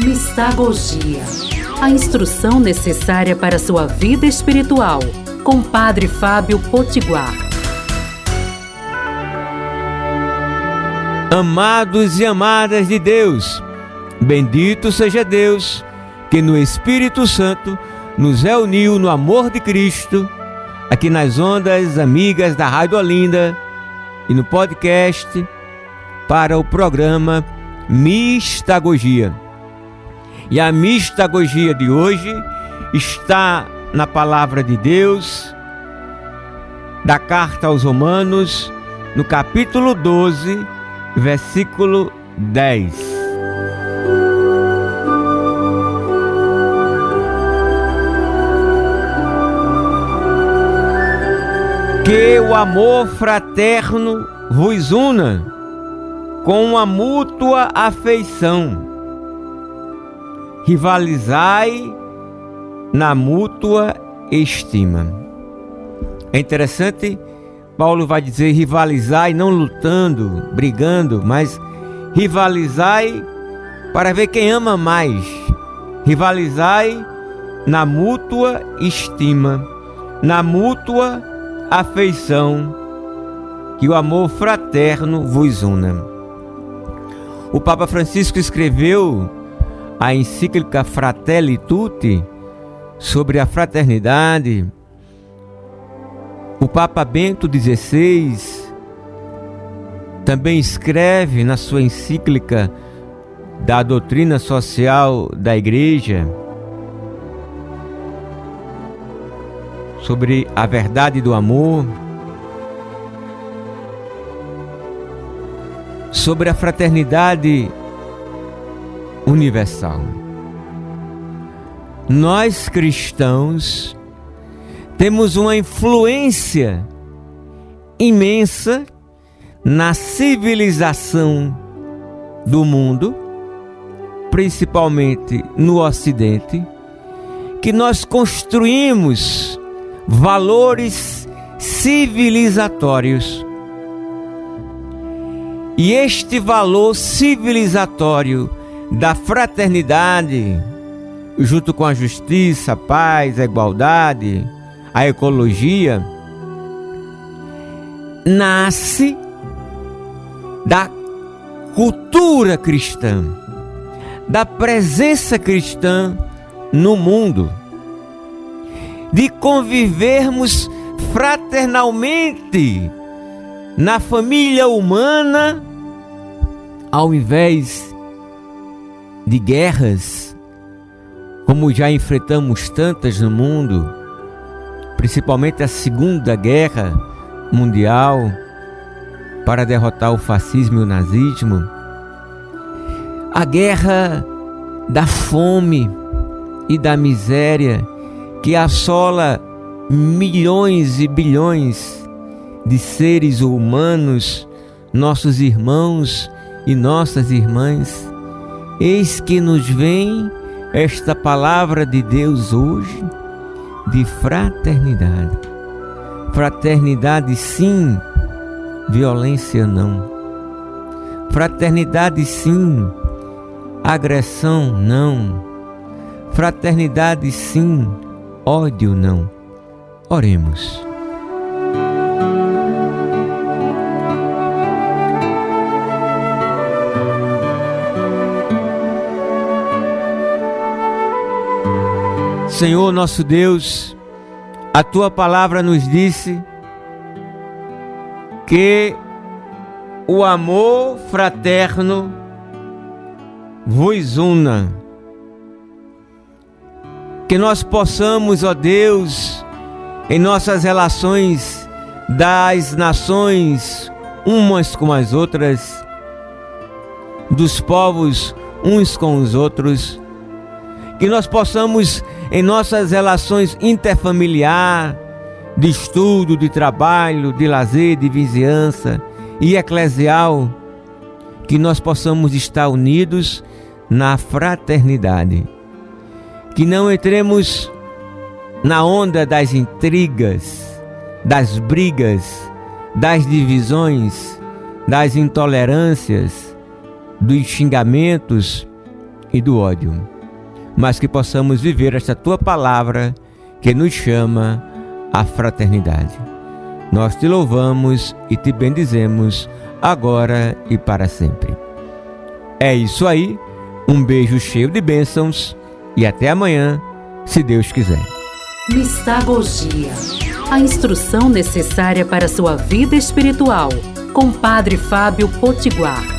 Mistagogia. A instrução necessária para sua vida espiritual. Com Padre Fábio Potiguar. Amados e amadas de Deus, bendito seja Deus que no Espírito Santo nos reuniu no amor de Cristo, aqui nas ondas amigas da Rádio Olinda e no podcast para o programa Mistagogia. E a mistagogia de hoje está na palavra de Deus, da carta aos Romanos, no capítulo 12, versículo 10. Que o amor fraterno vos una com a mútua afeição. Rivalizai na mútua estima. É interessante, Paulo vai dizer rivalizai não lutando, brigando, mas rivalizai para ver quem ama mais. Rivalizai na mútua estima, na mútua afeição, que o amor fraterno vos una. O Papa Francisco escreveu a encíclica Fratelli Tutti sobre a fraternidade. O Papa Bento XVI também escreve na sua encíclica da doutrina social da Igreja sobre a verdade do amor, sobre a fraternidade universal. Nós cristãos temos uma influência imensa na civilização do mundo, principalmente no Ocidente, que nós construímos valores civilizatórios. E este valor civilizatório da fraternidade, junto com a justiça, a paz, a igualdade, a ecologia, nasce da cultura cristã, da presença cristã no mundo de convivermos fraternalmente na família humana, ao invés de guerras, como já enfrentamos tantas no mundo, principalmente a Segunda Guerra Mundial, para derrotar o fascismo e o nazismo, a guerra da fome e da miséria que assola milhões e bilhões de seres humanos, nossos irmãos e nossas irmãs. Eis que nos vem esta palavra de Deus hoje de fraternidade. Fraternidade sim, violência não. Fraternidade sim, agressão não. Fraternidade sim, ódio não. Oremos. Senhor nosso Deus, a tua palavra nos disse que o amor fraterno vos una. Que nós possamos, ó Deus, em nossas relações das nações umas com as outras, dos povos uns com os outros, que nós possamos em nossas relações interfamiliar, de estudo, de trabalho, de lazer, de vizinhança e eclesial, que nós possamos estar unidos na fraternidade. Que não entremos na onda das intrigas, das brigas, das divisões, das intolerâncias, dos xingamentos e do ódio, mas que possamos viver esta tua palavra que nos chama à fraternidade. Nós te louvamos e te bendizemos agora e para sempre. É isso aí, um beijo cheio de bênçãos e até amanhã, se Deus quiser. Mistagogia a instrução necessária para sua vida espiritual, com Padre Fábio Potiguar.